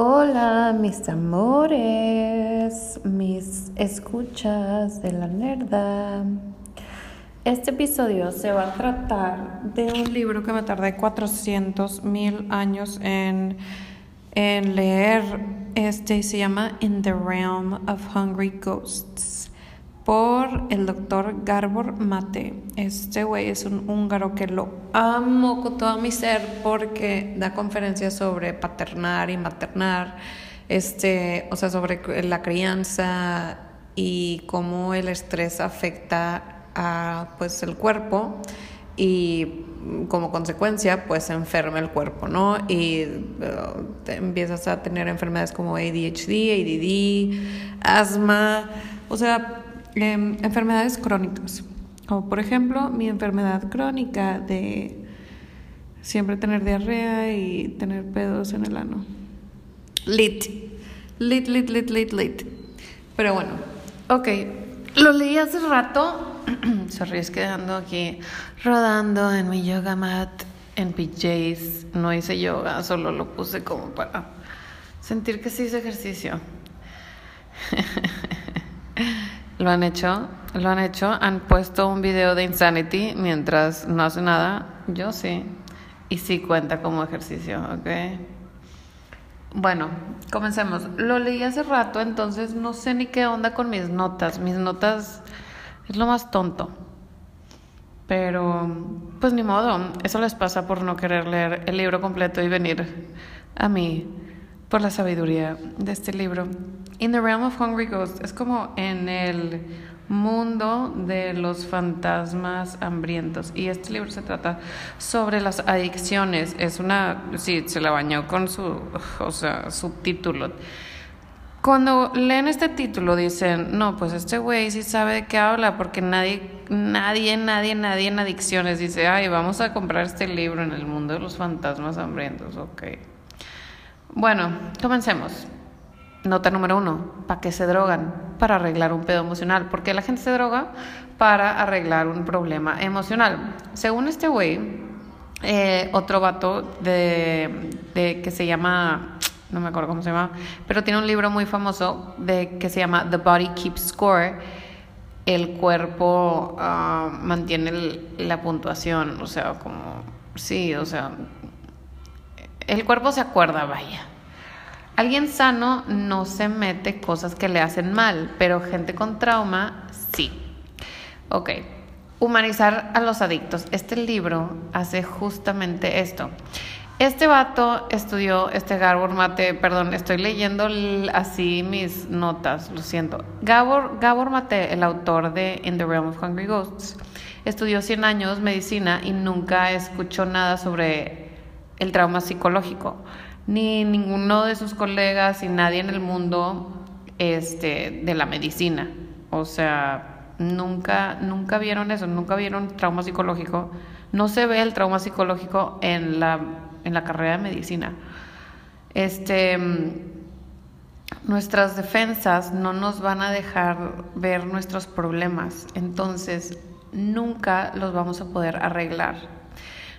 Hola, mis amores, mis escuchas de la nerda. Este episodio se va a tratar de un libro que me tardé 400 mil años en, en leer. Este se llama In the Realm of Hungry Ghosts por el doctor Garbor Mate. Este güey es un húngaro que lo amo con todo mi ser porque da conferencias sobre paternar y maternar, este, o sea, sobre la crianza y cómo el estrés afecta a pues el cuerpo y como consecuencia pues enferma el cuerpo, ¿no? Y uh, empiezas a tener enfermedades como ADHD, ADD, asma, o sea, Em, enfermedades crónicas, como por ejemplo mi enfermedad crónica de siempre tener diarrea y tener pedos en el ano. Lit, lit, lit, lit, lit, lit. Pero bueno, ok, lo leí hace rato, sorry, es quedando aquí rodando en mi yoga mat en PJs, no hice yoga, solo lo puse como para sentir que sí hice ejercicio. Lo han hecho, lo han hecho, han puesto un video de Insanity mientras no hace nada. Yo sí. Y sí cuenta como ejercicio, ¿ok? Bueno, comencemos. Lo leí hace rato, entonces no sé ni qué onda con mis notas. Mis notas es lo más tonto. Pero, pues ni modo, eso les pasa por no querer leer el libro completo y venir a mí por la sabiduría de este libro. In the Realm of Hungry Ghosts es como en el mundo de los fantasmas hambrientos. Y este libro se trata sobre las adicciones. Es una, sí, se la bañó con su, o sea, subtítulo. Cuando leen este título dicen, no, pues este güey sí sabe de qué habla, porque nadie, nadie, nadie, nadie en adicciones dice, ay, vamos a comprar este libro en el mundo de los fantasmas hambrientos, ok. Bueno, comencemos. Nota número uno, ¿para qué se drogan? Para arreglar un pedo emocional. ¿Por qué la gente se droga? Para arreglar un problema emocional. Según este güey, eh, otro vato de, que se llama, no me acuerdo cómo se llama, pero tiene un libro muy famoso de, que se llama The Body Keeps Score. El cuerpo ah, mantiene la puntuación, o sea, como, sí, o sea, el cuerpo se acuerda, vaya. Alguien sano no se mete cosas que le hacen mal, pero gente con trauma sí. Ok, humanizar a los adictos. Este libro hace justamente esto. Este vato estudió, este Gabor Mate, perdón, estoy leyendo así mis notas, lo siento. Gabor, Gabor Mate, el autor de In the Realm of Hungry Ghosts, estudió 100 años medicina y nunca escuchó nada sobre el trauma psicológico. Ni ninguno de sus colegas y nadie en el mundo este, de la medicina. O sea, nunca, nunca vieron eso, nunca vieron trauma psicológico. No se ve el trauma psicológico en la, en la carrera de medicina. Este, nuestras defensas no nos van a dejar ver nuestros problemas, entonces nunca los vamos a poder arreglar.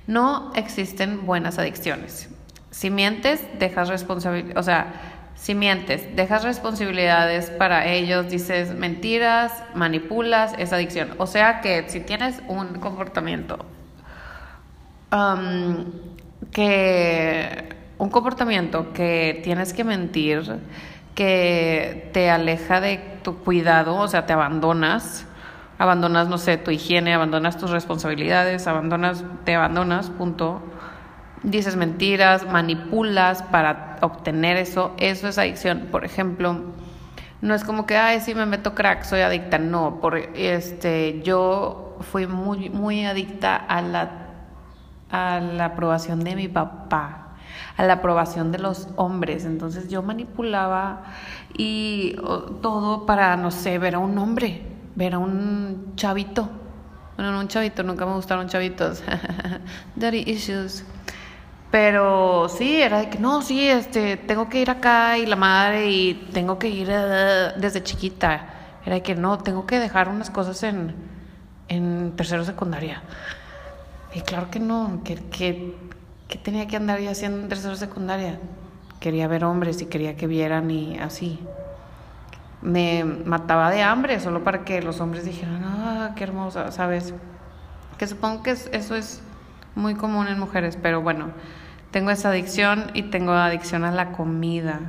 No existen buenas adicciones. Si mientes, dejas responsabilidad, o sea, si mientes, dejas responsabilidades para ellos, dices mentiras, manipulas, es adicción. O sea que si tienes un comportamiento que un comportamiento que tienes que mentir, que te aleja de tu cuidado, o sea, te abandonas, abandonas, no sé, tu higiene, abandonas tus responsabilidades, abandonas, te abandonas, punto. Dices mentiras, manipulas para obtener eso, eso es adicción. Por ejemplo, no es como que, ay, sí me meto crack, soy adicta. No, por este, yo fui muy, muy adicta a la, a la aprobación de mi papá, a la aprobación de los hombres. Entonces yo manipulaba y todo para, no sé, ver a un hombre ver a un chavito. Bueno, no un chavito, nunca me gustaron chavitos. Daddy issues. Pero sí, era de que no, sí, este, tengo que ir acá y la madre y tengo que ir eh, desde chiquita. Era de que no, tengo que dejar unas cosas en, en tercero secundaria. Y claro que no, que, que, tenía que andar ya haciendo en tercero secundaria. quería ver hombres y quería que vieran y así. Me mataba de hambre solo para que los hombres dijeran, ah, qué hermosa, ¿sabes? Que supongo que eso es muy común en mujeres, pero bueno, tengo esa adicción y tengo adicción a la comida.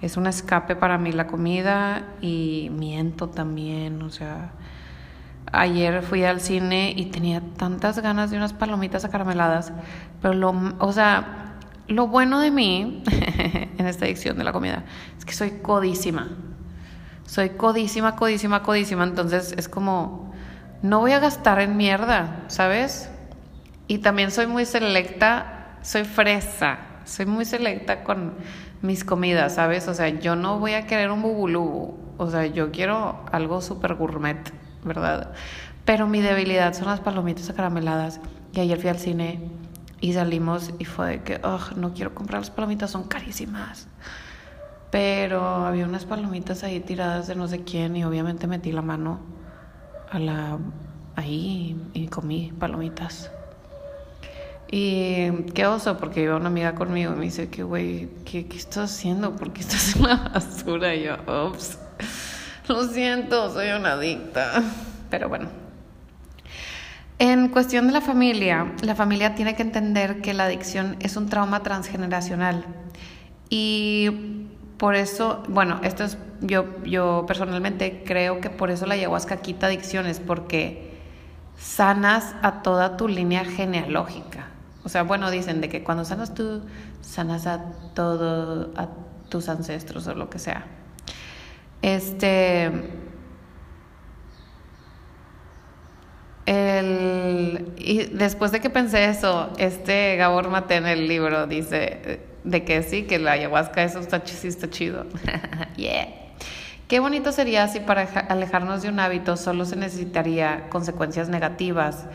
Es un escape para mí la comida y miento también, o sea, ayer fui al cine y tenía tantas ganas de unas palomitas acarameladas, pero lo, o sea, lo bueno de mí en esta adicción de la comida es que soy codísima. Soy codísima, codísima, codísima, entonces es como no voy a gastar en mierda, ¿sabes? Y también soy muy selecta, soy fresa, soy muy selecta con mis comidas, ¿sabes? O sea, yo no voy a querer un bubulú, o sea, yo quiero algo súper gourmet, ¿verdad? Pero mi debilidad son las palomitas acarameladas. Y ayer fui al cine y salimos y fue de que, oh, no quiero comprar las palomitas, son carísimas. Pero había unas palomitas ahí tiradas de no sé quién y obviamente metí la mano a la ahí y comí palomitas. Y qué oso, porque iba una amiga conmigo y me dice que, güey, ¿qué, ¿qué, estás haciendo? ¿Por qué estás en la basura? Y yo, ups, lo siento, soy una adicta. Pero bueno. En cuestión de la familia, la familia tiene que entender que la adicción es un trauma transgeneracional. Y por eso, bueno, esto es, yo, yo personalmente creo que por eso la ayahuasca quita adicciones, porque sanas a toda tu línea genealógica. O sea, bueno, dicen de que cuando sanas tú, sanas a todo, a tus ancestros o lo que sea. Este. El, y después de que pensé eso, este Gabor Mate en el libro dice de que sí, que la ayahuasca eso está, sí está chido. yeah. Qué bonito sería si para alejarnos de un hábito solo se necesitaría consecuencias negativas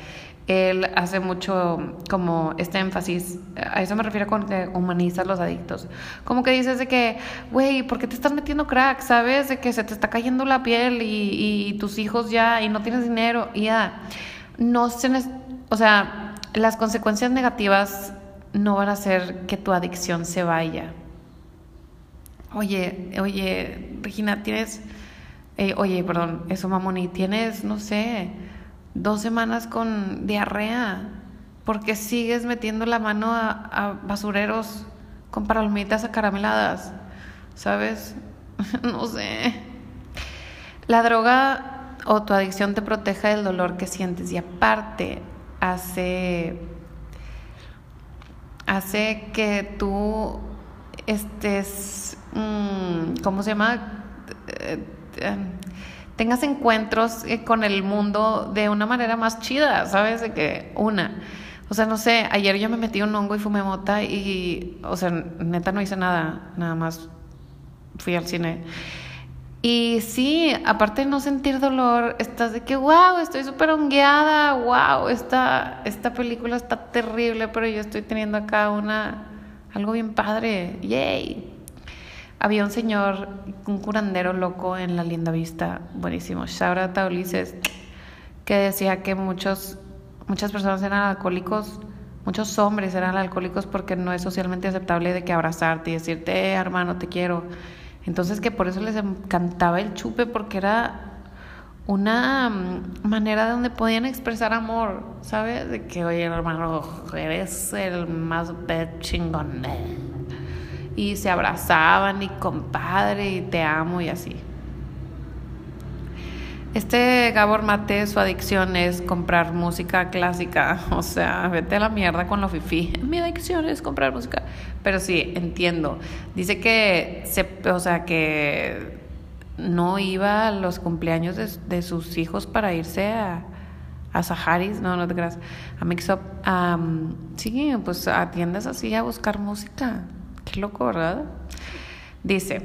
él hace mucho como este énfasis, a eso me refiero con que humaniza los adictos. Como que dices de que, güey, ¿por qué te estás metiendo crack? ¿Sabes? De que se te está cayendo la piel y, tus hijos ya, y no tienes dinero, y ya. No se, o sea, las consecuencias negativas no van a hacer que tu adicción se vaya. Oye, oye, Regina, tienes, eh, oye, perdón, eso mamoni, tienes, no sé, dos semanas con diarrea porque sigues metiendo la mano a, basureros con palomitas acarameladas, ¿sabes? no sé. La droga o tu adicción te protege del dolor que sientes y aparte hace hace que tú estés, mm, ¿cómo se llama? Tengas encuentros eh, con el mundo de una manera más chida, ¿sabes? De que una. O sea, no sé, ayer yo me metí un hongo y fumé mota y, o sea, neta no hice nada, nada más fui al cine. Y sí, aparte de no sentir dolor, estás de que, wow, estoy súper hongueada, wow, esta, esta película está terrible, pero yo estoy teniendo acá una, algo bien padre, yay. Había un señor, un curandero loco en la linda vista, buenísimo, Shout Ulises, que decía que muchos, muchas personas eran alcohólicos, muchos hombres eran alcohólicos porque no es socialmente aceptable de que abrazarte y decirte, eh, hermano, te quiero. Entonces que por eso les encantaba el chupe porque era una mm, manera de donde podían expresar amor, ¿sabes? De que, oye, hermano, eres el más chingón y se abrazaban y compadre y te amo y así. Este Gabor Mate, su adicción es comprar música clásica. O sea, vete a la mierda con lo fifi. Mi adicción es comprar música. Pero sí, entiendo. Dice que, se, o sea, que no iba a los cumpleaños de, sus hijos para irse a, a Saharis. No, no te creas. A Mix Up. sí, pues a tiendas así a buscar música. Qué loco, ¿verdad? Dice,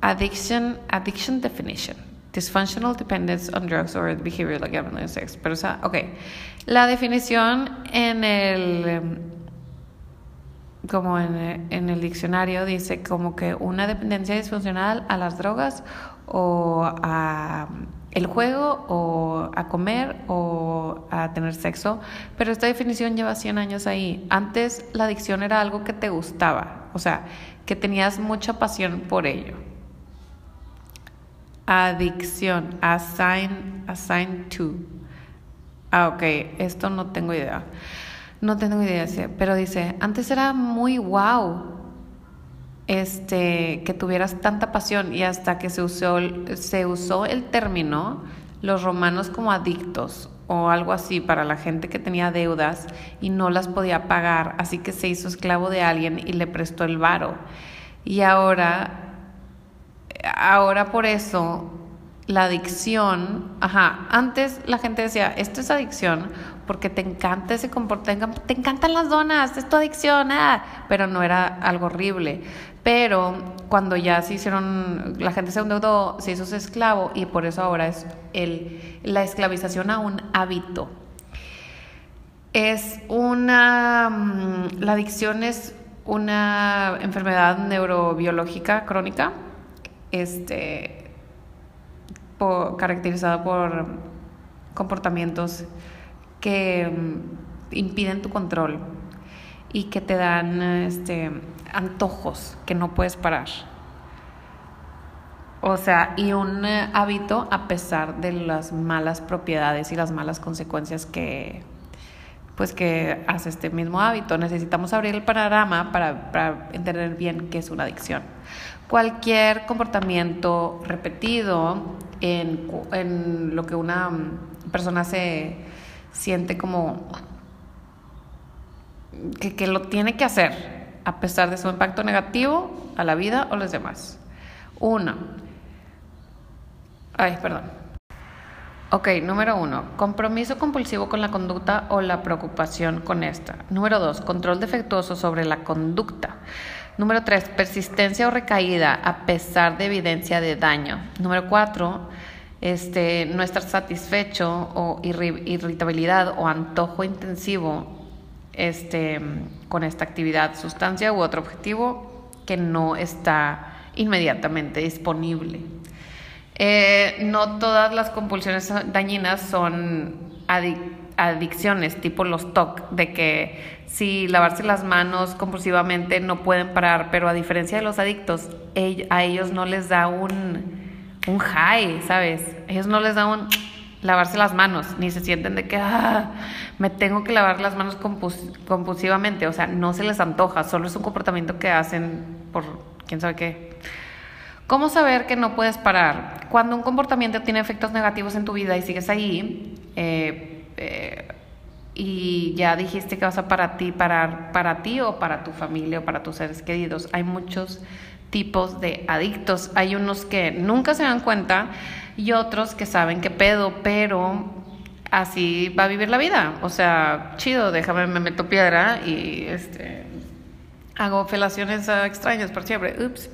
addiction, addiction definition. Dysfunctional dependence on drugs or behavior like gambling sex. Pero, o sea, ok. La definición en el em, como en, en, el diccionario dice como que una dependencia disfuncional a las drogas o a el juego o a comer o a tener sexo, pero esta definición lleva 100 años ahí. Antes la adicción era algo que te gustaba, o sea, que tenías mucha pasión por ello. Adicción, assign, assign to. Ah, ok, esto no tengo idea. No tengo idea, pero dice, antes era muy wow este, que tuvieras tanta pasión y hasta que se usó, se usó el término los romanos como adictos o algo así para la gente que tenía deudas y no las podía pagar, así que se hizo esclavo de alguien y le prestó el varo. Y ahora, ahora por eso la adicción, ajá, antes la gente decía, esto es adicción porque te encanta ese comportamiento, te encantan las donas, es tu adicción, ah", pero no era algo horrible. Pero cuando ya se hicieron, la gente se endeudó, se hizo esclavo y por eso ahora es el, la esclavización a un hábito. Es una, mm, la adicción es una enfermedad neurobiológica crónica, este, caracterizada por comportamientos que mm, impiden tu control y que te dan este, antojos que no puedes parar. O sea, y un eh, hábito a pesar de las malas propiedades y las malas consecuencias que pues que hace este mismo hábito. Necesitamos abrir el panorama para, para entender bien qué es una adicción. Cualquier comportamiento repetido en, en lo que una persona se siente como que, que lo tiene que hacer a pesar de su impacto negativo a la vida o los demás. Uno. Ay, perdón. Ok, número uno, compromiso compulsivo con la conducta o la preocupación con esta. Número dos, control defectuoso sobre la conducta. Número tres, persistencia o recaída a pesar de evidencia de daño. Número cuatro, este, no estar satisfecho o irritabilidad o antojo intensivo este, con esta actividad, sustancia u otro objetivo que no está inmediatamente disponible. Eh, no todas las compulsiones dañinas son adicciones, tipo los TOC, de que si lavarse las manos compulsivamente no pueden parar, pero a diferencia de los adictos, a ellos no les da un, un high, ¿sabes? A ellos no les da un lavarse las manos, ni se sienten de que ah, me tengo que lavar las manos compulsivamente, o sea, no se les antoja, solo es un comportamiento que hacen por quién sabe qué. ¿Cómo saber que no puedes parar? Cuando un comportamiento tiene efectos negativos en tu vida y sigues ahí, eh, eh, y ya dijiste que vas a para ti, parar para ti o para tu familia o para tus seres queridos. Hay muchos tipos de adictos. Hay unos que nunca se dan cuenta y otros que saben qué pedo, pero así va a vivir la vida. O sea, chido, déjame, me meto piedra y este, hago felaciones extrañas por siempre. Ups.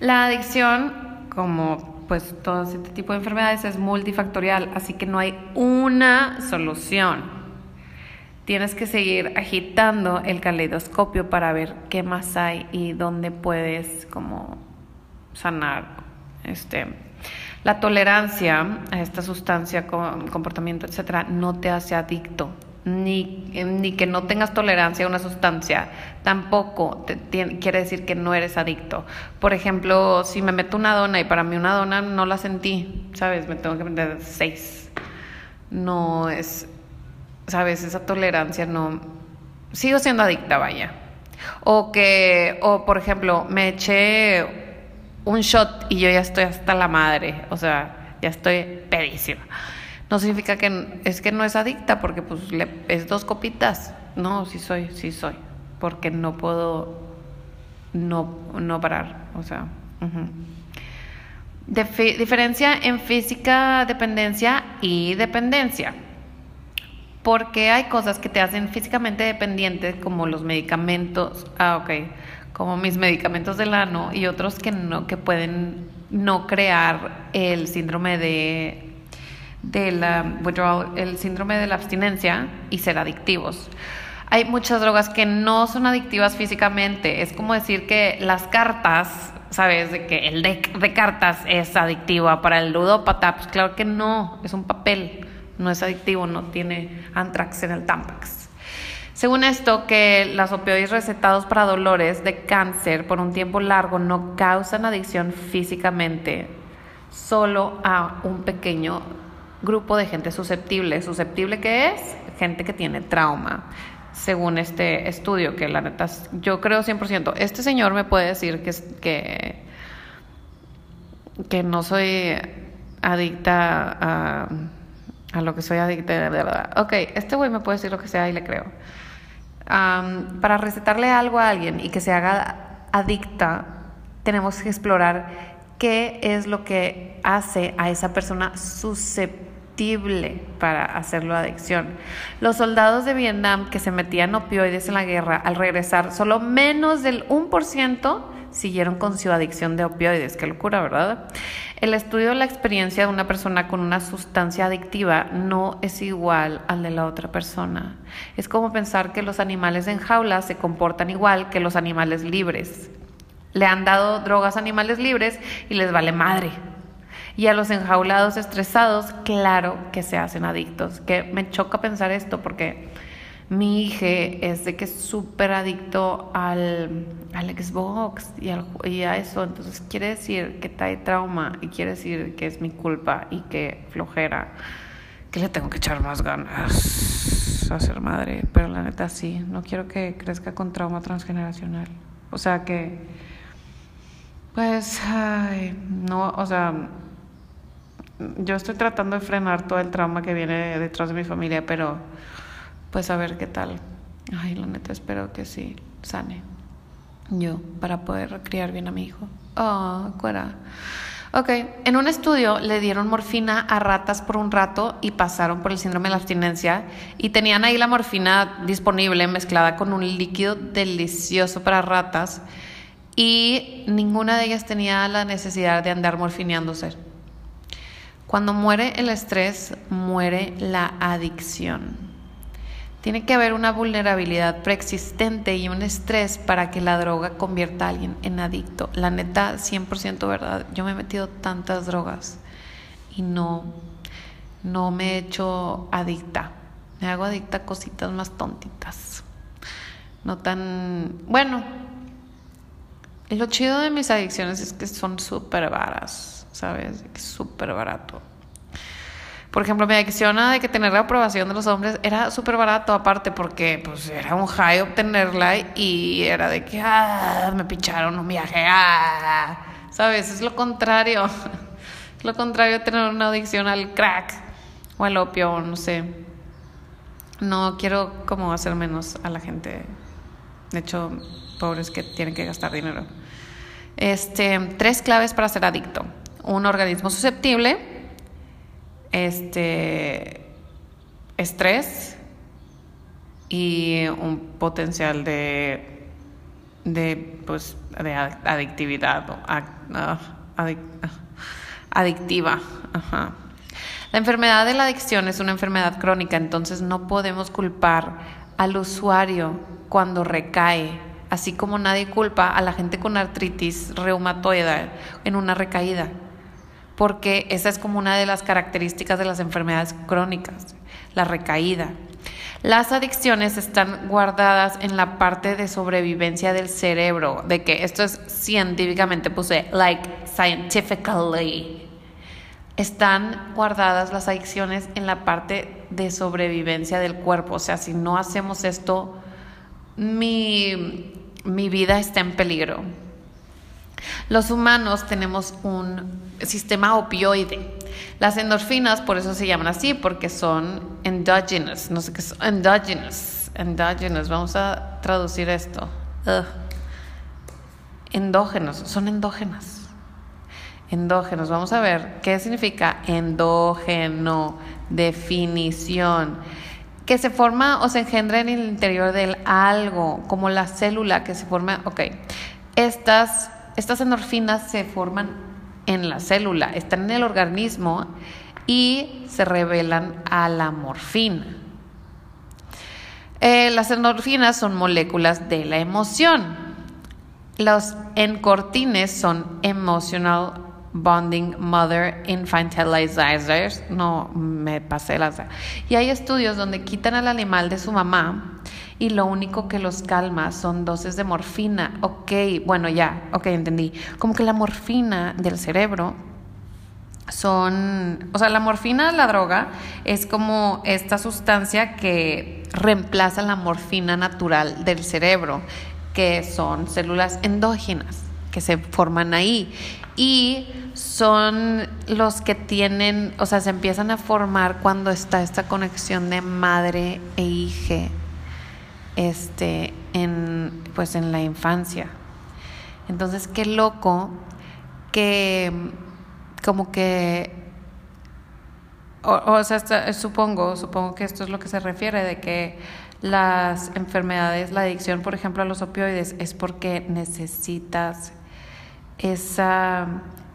La adicción, como pues todo este tipo de enfermedades, es multifactorial, así que no hay una solución. Tienes que seguir agitando el caleidoscopio para ver qué más hay y dónde puedes como sanar este la tolerancia a esta sustancia, comportamiento, etcétera, no te hace adicto. Ni, ni que no tengas tolerancia a una sustancia, tampoco te, quiere decir que no eres adicto. Por ejemplo, si me meto una dona y para mí una dona no la sentí, ¿sabes? Me tengo que meter seis. No es, ¿sabes? Esa tolerancia no... Sigo siendo adicta, vaya. O que, o por ejemplo, me eché un shot y yo ya estoy hasta la madre, o sea, ya estoy pedísima. No significa que es que no es adicta porque pues es dos copitas. No, sí soy, sí soy, porque no puedo no, no parar, o sea. diferencia en física dependencia y dependencia porque hay cosas que te hacen físicamente dependiente, como los medicamentos, ah, ok, como mis medicamentos del ano, y otros que no, que pueden no crear el síndrome de, de la withdrawal, el síndrome de la abstinencia y ser adictivos. Hay muchas drogas que no son adictivas físicamente. Es como decir que las cartas, ¿sabes? De que el deck de cartas es adictiva para el ludópata. Pues claro que no, es un papel no es adictivo, no tiene antrax en el Tampax. Según esto, que los opioides recetados para dolores de cáncer por un tiempo largo no causan adicción físicamente, solo a un pequeño grupo de gente susceptible. ¿Susceptible qué es? Gente que tiene trauma, según este estudio, que la neta, yo creo 100%. Este señor me puede decir que, que, no soy adicta a, a lo que soy adicta de verdad. Ok, este güey me puede decir lo que sea y le creo para recetarle algo a alguien y que se haga adicta, tenemos que explorar qué es lo que hace a esa persona susceptible para hacerlo adicción. Los soldados de Vietnam que se metían opioides en la guerra, al regresar, solo menos del 1% siguieron con su adicción de opioides. Qué locura, ¿verdad? El estudio de la experiencia de una persona con una sustancia adictiva no es igual al de la otra persona. Es como pensar que los animales en jaula se comportan igual que los animales libres. Le han dado drogas a animales libres y les vale madre. Y a los enjaulados estresados, claro que se hacen adictos. Que me choca pensar esto porque mi hija es de que es súper adicto al, Xbox y a eso. Entonces quiere decir que trae trauma y quiere decir que es mi culpa y que flojera. Que le tengo que echar más ganas a ser madre. Pero la neta sí, no quiero que crezca con trauma transgeneracional. O sea que, pues, ay, no, o sea, yo estoy tratando de frenar todo el trauma que viene detrás de mi familia, pero pues a ver qué tal. Ay, la neta espero que sí sane yo para poder criar bien a mi hijo. Oh, cuera. Ok, en un estudio le dieron morfina a ratas por un rato y pasaron por el síndrome de la abstinencia y tenían ahí la morfina disponible mezclada con un líquido delicioso para ratas y ninguna de ellas tenía la necesidad de andar morfineándose. Cuando muere el estrés, muere la adicción. Tiene que haber una vulnerabilidad preexistente y un estrés para que la droga convierta a alguien en adicto. La neta, 100% verdad. Yo me he metido tantas drogas y no, no me he hecho adicta. Me hago adicta a cositas más tontitas. No tan... Bueno, lo chido de mis adicciones es que son súper varas, ¿sabes? Es súper barato. Por ejemplo, mi adicción de que tener la aprobación de los hombres era súper barato aparte porque pues era un high obtenerla y era de que ah, me pincharon un viaje, ah, ¿sabes? Es lo contrario. Es lo contrario de tener una adicción al crack o al opio, no sé. No quiero como hacer menos a la gente. De hecho, pobres que tienen que gastar dinero. Este, tres claves para ser adicto. Un organismo susceptible, este estrés y un potencial de, de pues de adictividad ah, adictiva la enfermedad de la adicción es una enfermedad crónica entonces no podemos culpar al usuario cuando recae así como nadie culpa a la gente con artritis reumatoide en una recaída porque esa es como una de las características de las enfermedades crónicas, la recaída. Las adicciones están guardadas en la parte de sobrevivencia del cerebro, de que esto es científicamente, puse, like scientifically. Están guardadas las adicciones en la parte de sobrevivencia del cuerpo, o sea, si no hacemos esto, mi, mi vida está en peligro. Los humanos tenemos un sistema opioide. Las endorfinas, por eso se llaman así, porque son endogenous, no sé qué es, endogenous, endogenous, vamos a traducir esto. Endógenos, son endógenas. Endógenos, vamos a ver qué significa endógeno, definición que se forma o se engendra en el interior del algo, como la célula que se forma, ok, estas estas endorfinas se forman en la célula, están en el organismo y se revelan a la morfina. Eh, las endorfinas son moléculas de la emoción. Los encortines son emotional bonding mother infantilizers. No me pasé las. Y hay estudios donde quitan al animal de su mamá y lo único que los calma son dosis de morfina. Ok, bueno, ya, ok, entendí. Como que la morfina del cerebro son, o sea, la morfina, la droga, es como esta sustancia que reemplaza la morfina natural del cerebro, que son células endógenas que se forman ahí y son los que tienen, o sea, se empiezan a formar cuando está esta conexión de madre e hija este en pues en la infancia. Entonces, qué loco que como que o, sea, supongo, supongo que esto es lo que se refiere de que las enfermedades, la adicción, por ejemplo, a los opioides es porque necesitas esa,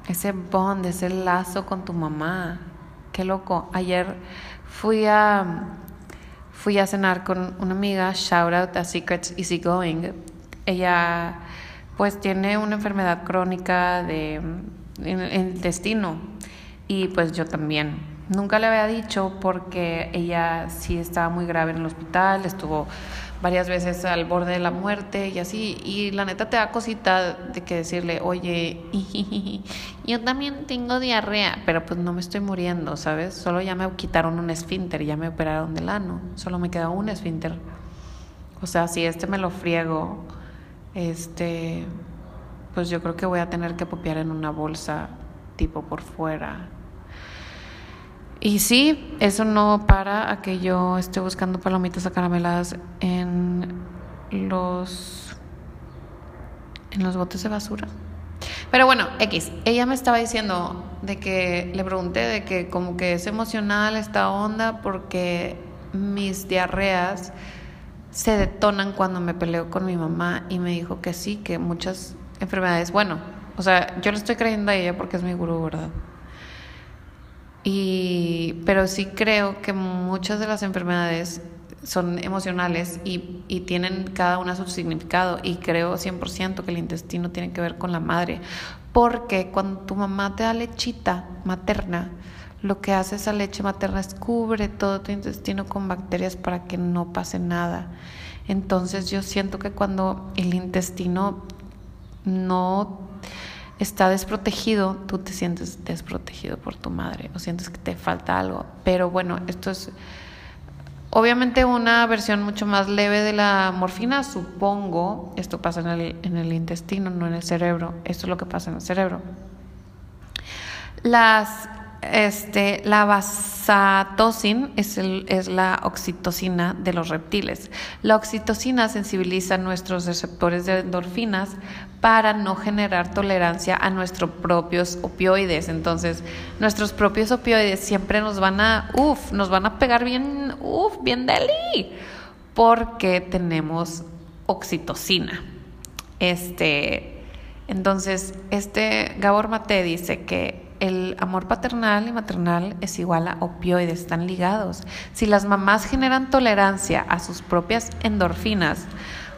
ese bond, ese lazo con tu mamá. Qué loco. Ayer fui a, fui a cenar con una amiga, shout out a Secrets Easy Going. Ella pues tiene una enfermedad crónica de intestino y pues yo también. Nunca le había dicho porque ella sí estaba muy grave en el hospital, estuvo varias veces al borde de la muerte y así. Y la neta te da cosita de que decirle, oye, yo también tengo diarrea, pero pues no me estoy muriendo, ¿sabes? Solo ya me quitaron un esfínter, ya me operaron del ano, solo me queda un esfínter. O sea, si este me lo friego, este, pues yo creo que voy a tener que popear en una bolsa tipo por fuera y sí, eso no para a que yo esté buscando palomitas acarameladas en los en los botes de basura. Pero bueno, X, ella me estaba diciendo de que le pregunté de que como que es emocional esta onda porque mis diarreas se detonan cuando me peleo con mi mamá y me dijo que sí, que muchas enfermedades, bueno, o sea, yo le estoy creyendo a ella porque es mi gurú, ¿verdad? Y, pero sí creo que muchas de las enfermedades son emocionales y, y, tienen cada una su significado. Y creo 100% que el intestino tiene que ver con la madre. Porque cuando tu mamá te da lechita materna lo que hace esa leche materna es cubre todo tu intestino con bacterias para que no pase nada. Entonces yo siento que cuando el intestino no está desprotegido, tú te sientes desprotegido por tu madre o sientes que te falta algo. Pero bueno, esto es obviamente una versión mucho más leve de la morfina, supongo. Esto pasa en el, en el intestino, no en el cerebro. Esto es lo que pasa en el cerebro. Las este, la vasatosin es, es la oxitocina de los reptiles. La oxitocina sensibiliza nuestros receptores de endorfinas para no generar tolerancia a nuestros propios opioides. Entonces, nuestros propios opioides siempre nos van a, uff, nos van a pegar bien, uff, bien deli, porque tenemos oxitocina. Este, entonces, este Gabor Mate dice que el amor paternal y maternal es igual a opioides, están ligados. Si las mamás generan tolerancia a sus propias endorfinas,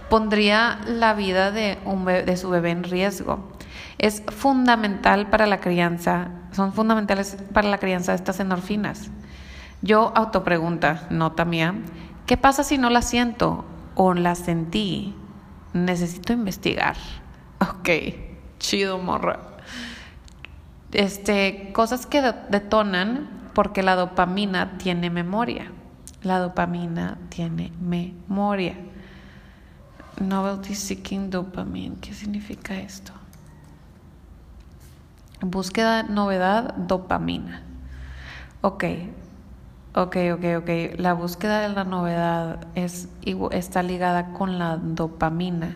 pondría la vida de, un de su bebé en riesgo. Es fundamental para la crianza, son fundamentales para la crianza estas endorfinas. Yo autopregunta, nota mía, ¿qué pasa si no la siento o la sentí? Necesito investigar. Ok, chido morra este, cosas que detonan porque la dopamina tiene memoria. La dopamina tiene memoria. Novelty Seeking Dopamine. ¿Qué significa esto? Búsqueda, novedad, dopamina. Ok, ok, ok, ok. La búsqueda de la novedad es, está ligada con la dopamina.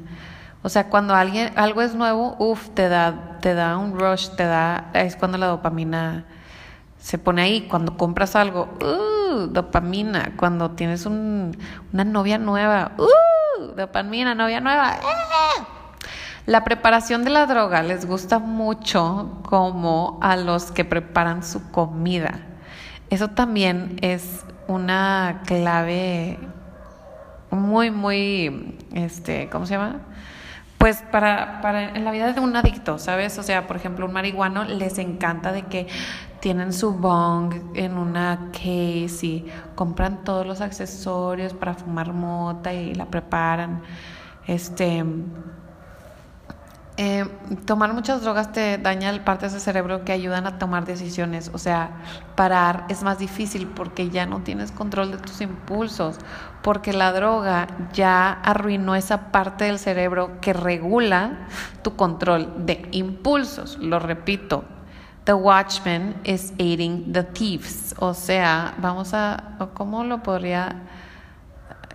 O sea, cuando alguien, algo es nuevo, uff, te da, te da un rush, te da, es cuando la dopamina se pone ahí. Cuando compras algo, uh, dopamina. Cuando tienes un, una novia nueva, uh, dopamina, novia nueva. ¡eh! La preparación de la droga les gusta mucho como a los que preparan su comida. Eso también es una clave muy, muy, este, ¿cómo se llama? pues para, para en la vida de un adicto, ¿sabes? O sea, por ejemplo, un marihuano les encanta de que tienen su bong en una case y compran todos los accesorios para fumar mota y la preparan. Este eh, tomar muchas drogas te daña partes del cerebro que ayudan a tomar decisiones. O sea, parar es más difícil porque ya no tienes control de tus impulsos, porque la droga ya arruinó esa parte del cerebro que regula tu control de impulsos. Lo repito, The Watchman is aiding the thieves. O sea, vamos a, ¿cómo lo podría?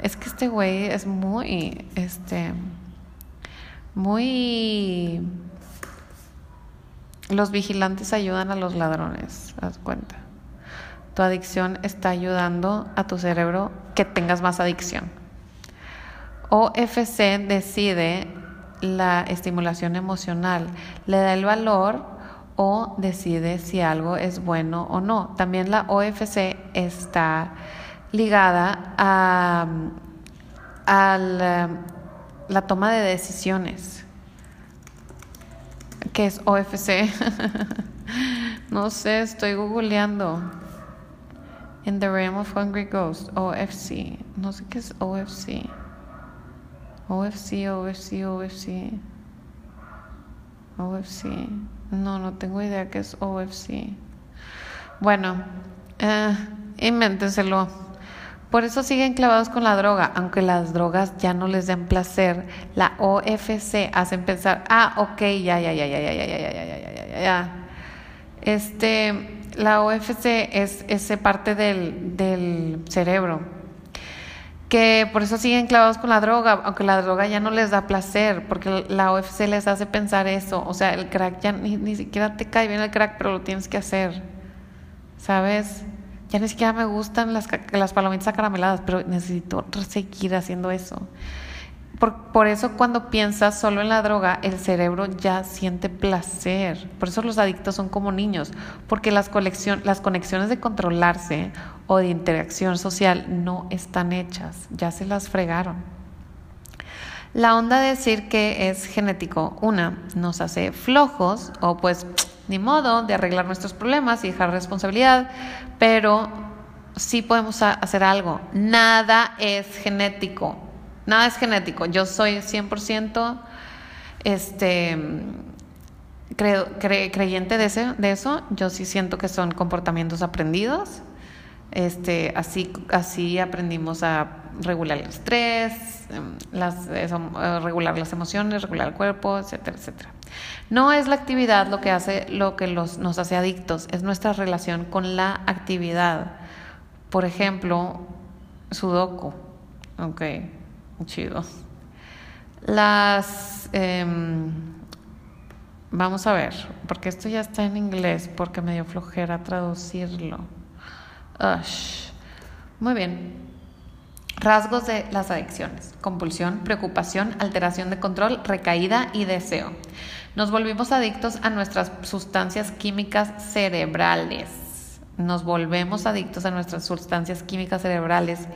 Es que este güey es muy, este muy... Los vigilantes ayudan a los ladrones, haz cuenta. Tu adicción está ayudando a tu cerebro que tengas más adicción. OFC decide la estimulación emocional, le da el valor o decide si algo es bueno o no. También la OFC está ligada a, al la toma de decisiones. ¿Qué es OFC? no sé, estoy googleando. In the Realm of Hungry Ghost, OFC. No sé qué es OFC. OFC, OFC, OFC. OFC. No, no tengo idea qué es OFC. Bueno, eh, invéntenselo. Por eso siguen clavados con la droga, aunque las drogas ya no les den placer. La OFC hacen pensar, ah, ok, ya, ya, ya, ya, ya, ya, ya, ya, ya, ya, ya, ya. Este, la OFC es esa parte del, del cerebro que por eso siguen clavados con la droga, aunque la droga ya no les da placer, porque la OFC les hace pensar eso. O sea, el crack ya ni, ni siquiera te cae bien el crack, pero lo tienes que hacer. ¿Sabes? ya ni siquiera me gustan las, las palomitas acarameladas, pero necesito seguir haciendo eso. Por, eso cuando piensas solo en la droga, el cerebro ya siente placer. Por eso los adictos son como niños, porque las, las conexiones de controlarse o de interacción social no están hechas, ya se las fregaron. La onda de decir que es genético, una, nos hace flojos o pues ni modo de arreglar nuestros problemas y dejar responsabilidad, pero sí podemos hacer algo. Nada es genético, nada es genético. Yo soy 100% este, creyente de, de eso. Yo sí siento que son comportamientos aprendidos. Este, así, así aprendimos a regular el estrés, em, las, eh, regular las emociones, regular el cuerpo, etcétera, etcétera. No es la actividad lo que hace lo que los, nos hace adictos, es nuestra relación con la actividad. Por ejemplo, Sudoku. Ok, chido. Las. Em, vamos a ver, porque esto ya está en inglés, porque me dio flojera traducirlo. Muy bien. Rasgos de las adicciones. Compulsión, preocupación, alteración de control, recaída y deseo. Nos volvimos adictos a nuestras sustancias químicas cerebrales. Nos volvemos adictos a nuestras sustancias químicas cerebrales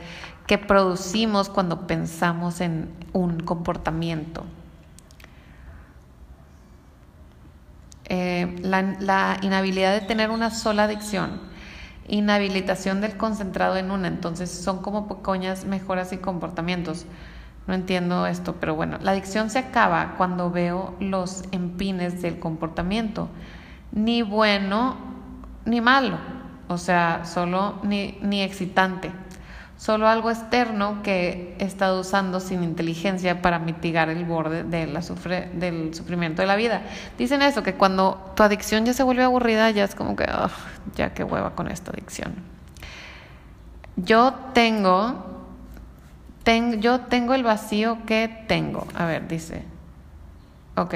que producimos cuando pensamos en un comportamiento. Eh, la, inhabilidad de tener una sola adicción, inhabilitación del concentrado en una, entonces son como pequeñas mejoras y comportamientos. No entiendo esto, pero bueno, la adicción se acaba cuando veo los empines del comportamiento, ni bueno ni malo, o sea, solo ni, ni excitante, solo algo externo que he estado usando sin inteligencia para mitigar el borde sufre, del sufrimiento de la vida. Dicen eso, que cuando tu adicción ya se vuelve aburrida, ya es como que, ya qué hueva con esta adicción. Yo tengo yo tengo el vacío que tengo. A ver, dice. Ok.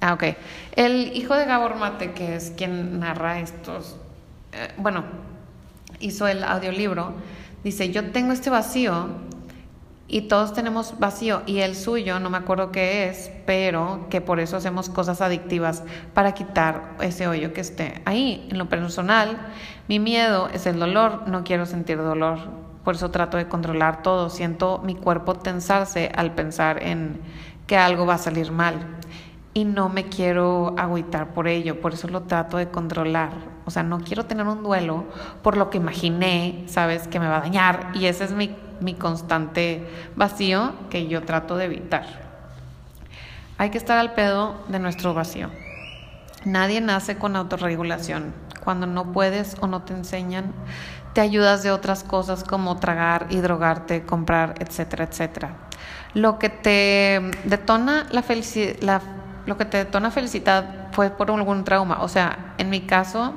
Ah, ok. El hijo de Gabor Mate, que es quien narra estos, eh, bueno, hizo el audiolibro, dice, yo tengo este vacío y todos tenemos vacío y el suyo, no me acuerdo qué es, pero que por eso hacemos cosas adictivas para quitar ese hoyo que esté ahí. En lo personal, mi miedo es el dolor, no quiero sentir dolor por eso trato de controlar todo. Siento mi cuerpo tensarse al pensar en que algo va a salir mal y no me quiero agüitar por ello, por eso lo trato de controlar. O sea, no quiero tener un duelo por lo que imaginé, sabes, que me va a dañar y ese es mi, mi constante vacío que yo trato de evitar. Hay que estar al pedo de nuestro vacío. Nadie nace con autorregulación. Cuando no puedes o no te enseñan, te ayudas de otras cosas como tragar y drogarte, comprar, etcétera, etcétera. Lo que te detona la felicidad, lo que te detona felicidad fue por algún trauma. O sea, en mi caso,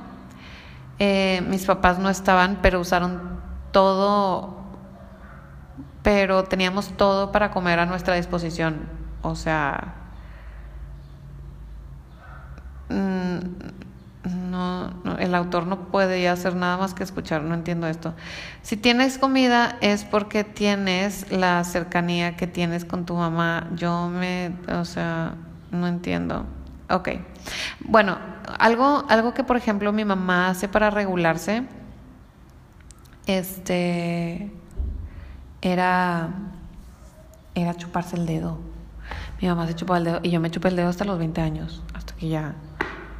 eh, mis papás no estaban, pero usaron todo, pero teníamos todo para comer a nuestra disposición. O sea, mm, no, el autor no puede ya hacer nada más que escuchar, no entiendo esto. Si tienes comida es porque tienes la cercanía que tienes con tu mamá. Yo me, o sea, no entiendo. Ok. Bueno, algo, algo que por ejemplo mi mamá hace para regularse, este, era, era chuparse el dedo. Mi mamá se chupaba el dedo y yo me chupé el dedo hasta los 20 años, hasta que ya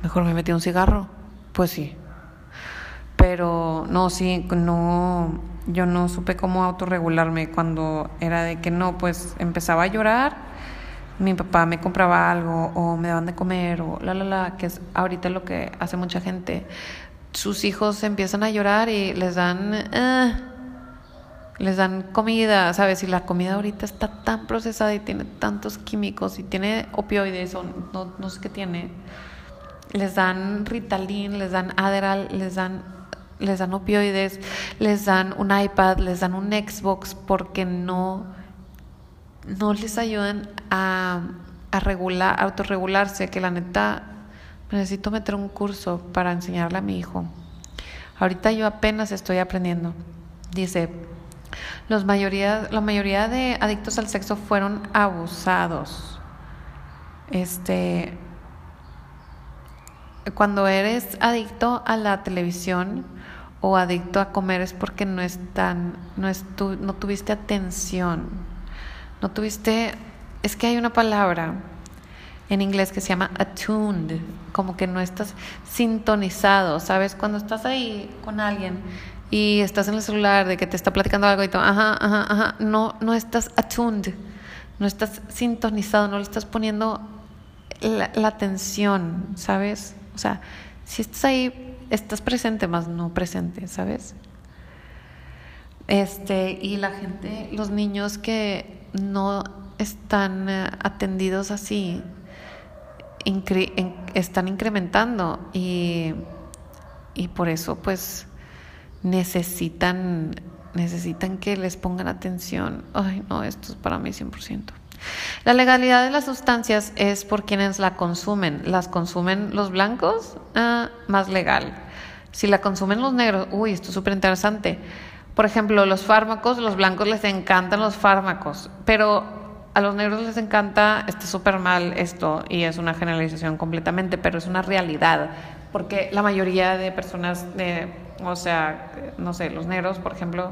mejor me metí un cigarro. Pues sí. Pero no, sí, no, yo no supe cómo autorregularme cuando era de que no, pues empezaba a llorar, mi papá me compraba algo o me daban de comer o la, la, la, que es ahorita lo que hace mucha gente. Sus hijos empiezan a llorar y les dan, eh, les dan comida, ¿sabes? Y la comida ahorita está tan procesada y tiene tantos químicos y tiene opioides o no, no sé qué tiene les dan Ritalin, les dan Adderall, les dan les dan opioides, les dan un iPad, les dan un Xbox porque no no les ayudan a, a regular, autorregularse, que la neta necesito meter un curso para enseñarle a mi hijo. Ahorita yo apenas estoy aprendiendo. Dice, los mayoría, la mayoría de adictos al sexo fueron abusados. Este, cuando eres adicto a la televisión o adicto a comer es porque no están, no, no tuviste atención, no tuviste, es que hay una palabra en inglés que se llama attuned, como que no estás sintonizado, ¿sabes? Cuando estás ahí con alguien y estás en el celular de que te está platicando algo y tú, ajá, ajá, ajá, no, no estás attuned, no estás sintonizado, no le estás poniendo la, la atención, ¿sabes? O sea, si estás ahí, estás presente más no presente, ¿sabes? Este, y la gente, los niños que no están eh, atendidos así, están incrementando y, y por eso pues necesitan, necesitan que les pongan atención. Ay, no, esto es para mí 100%. La legalidad de las sustancias es por quienes la consumen. ¿Las consumen los blancos? Ah, más legal. Si la consumen los negros, uy, esto es súper interesante. Por ejemplo, los fármacos, los blancos les encantan los fármacos, pero a los negros les encanta, está súper mal esto y es una generalización completamente, pero es una realidad, porque la mayoría de personas, de, o sea, no sé, los negros, por ejemplo,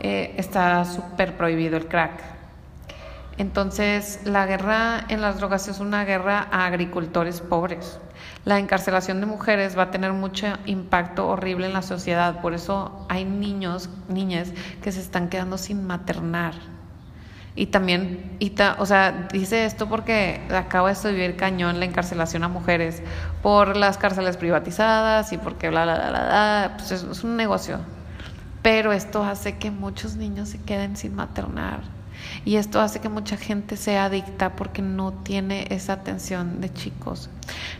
eh, está súper prohibido el crack entonces, la guerra en las drogas es una guerra a agricultores pobres. La encarcelación de mujeres va a tener mucho impacto horrible en la sociedad. Por eso hay niños, niñas que se están quedando sin maternar. Y también, o sea, dice esto porque acaba de vivir cañón la encarcelación a mujeres por las cárceles privatizadas y porque bla, bla, bla, bla, pues es un negocio. Pero esto hace que muchos niños se queden sin maternar y esto hace que mucha gente sea adicta porque no tiene esa atención de chicos.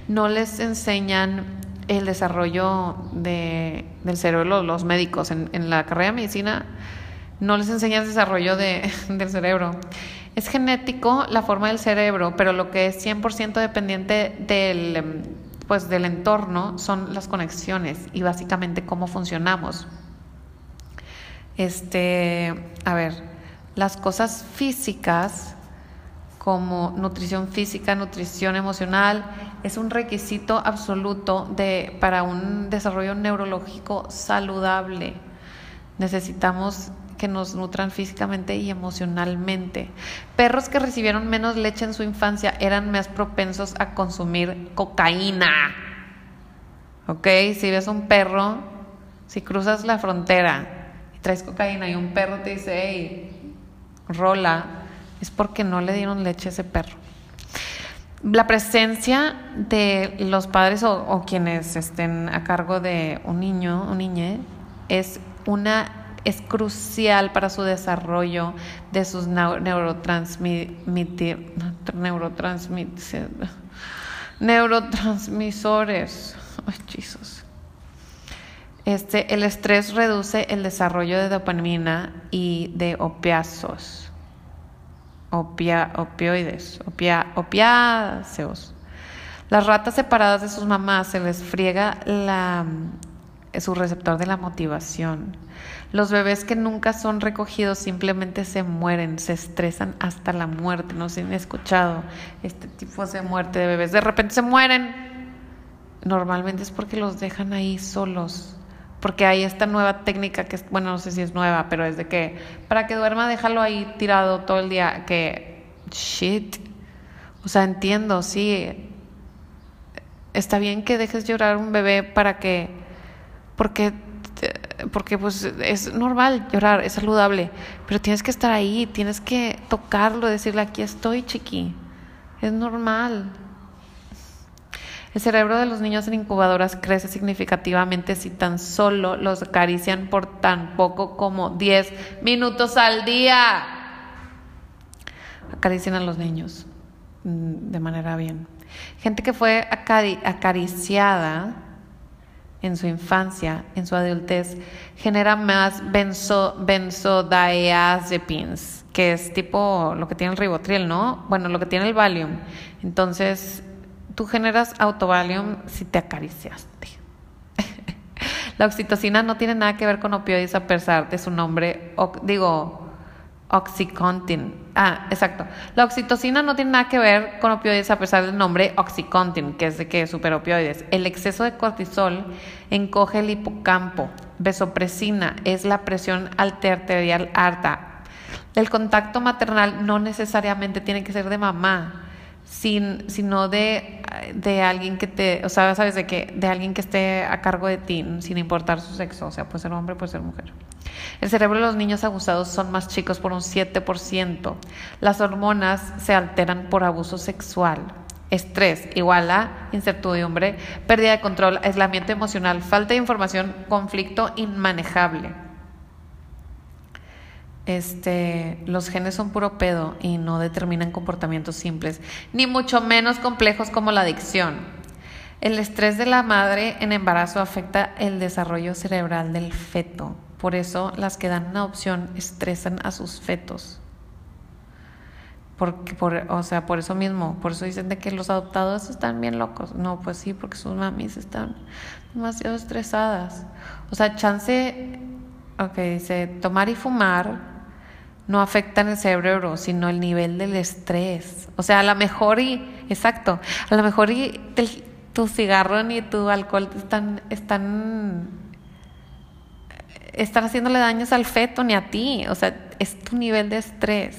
No les enseñan el desarrollo de, del cerebro los médicos. En, en, la carrera de medicina no les enseñan el desarrollo de, del cerebro. Es genético la forma del cerebro, pero lo que es 100% dependiente del, pues, del entorno son las conexiones y básicamente cómo funcionamos. Este, a ver, las cosas físicas como nutrición física, nutrición emocional, es un requisito absoluto de, para un desarrollo neurológico saludable. Necesitamos que nos nutran físicamente y emocionalmente. Perros que recibieron menos leche en su infancia eran más propensos a consumir cocaína. ¿Ok? Si ves un perro, si cruzas la frontera y traes cocaína y un perro te dice, hey, rola, es porque no le dieron leche a ese perro. La presencia de los padres o, quienes estén a cargo de un niño o niña es una es crucial para su desarrollo de sus neurotransmitir, neurotransmisores. Ay, Jesus. Este, el estrés reduce el desarrollo de dopamina y de opiáceos. Opia, opioides, opiáceos. Las ratas separadas de sus mamás se les friega la, su receptor de la motivación. Los bebés que nunca son recogidos simplemente se mueren, se estresan hasta la muerte. No si han escuchado este tipo de muerte de bebés. De repente se mueren. Normalmente es porque los dejan ahí solos porque hay esta nueva técnica que, bueno, no sé si es nueva, pero es de que para que duerma déjalo ahí tirado todo el día, que shit. O sea, entiendo, sí. Está bien que dejes llorar un bebé para que, porque, porque pues es normal llorar, es saludable, pero tienes que estar ahí, tienes que tocarlo, decirle aquí estoy, chiqui. Es normal. El cerebro de los niños en incubadoras crece significativamente si tan solo los acarician por tan poco como 10 minutos al día. Acarician a los niños mm, de manera bien. Gente que fue acariciada en su infancia, en su adultez, genera más benzo, que es tipo lo que tiene el ribotril, ¿no? Bueno, lo que tiene el Valium. Entonces, tú generas autovalium si te acariciaste. la oxitocina no tiene nada que ver con opioides a pesar de su nombre, digo, Oxycontin. Ah, exacto. La oxitocina no tiene nada que ver con opioides a pesar del nombre Oxycontin, que es de que superopioides. El exceso de cortisol encoge el hipocampo. Besopresina es la presión arterial alta. El contacto maternal no necesariamente tiene que ser de mamá sin, sino de, de alguien que te, o sea, sabes de que de alguien que esté a cargo de ti, sin importar su sexo, o sea, puede ser hombre, puede ser mujer. El cerebro de los niños abusados son más chicos por un 7%. Las hormonas se alteran por abuso sexual. Estrés igual a incertidumbre, pérdida de control, aislamiento emocional, falta de información, conflicto inmanejable este, los genes son puro pedo y no determinan comportamientos simples, ni mucho menos complejos como la adicción. El estrés de la madre en embarazo afecta el desarrollo cerebral del feto. Por eso las que dan una opción estresan a sus fetos. Porque, por, o sea, por eso mismo, por eso dicen de que los adoptados están bien locos. No, pues sí, porque sus mamis están demasiado estresadas. O sea, chance, ok, dice, tomar y fumar no afectan el cerebro, sino el nivel del estrés. O sea, a lo mejor y, exacto, a lo mejor y tu cigarro ni tu alcohol están, están, están haciéndole daños al feto ni a ti. O sea, es tu nivel de estrés.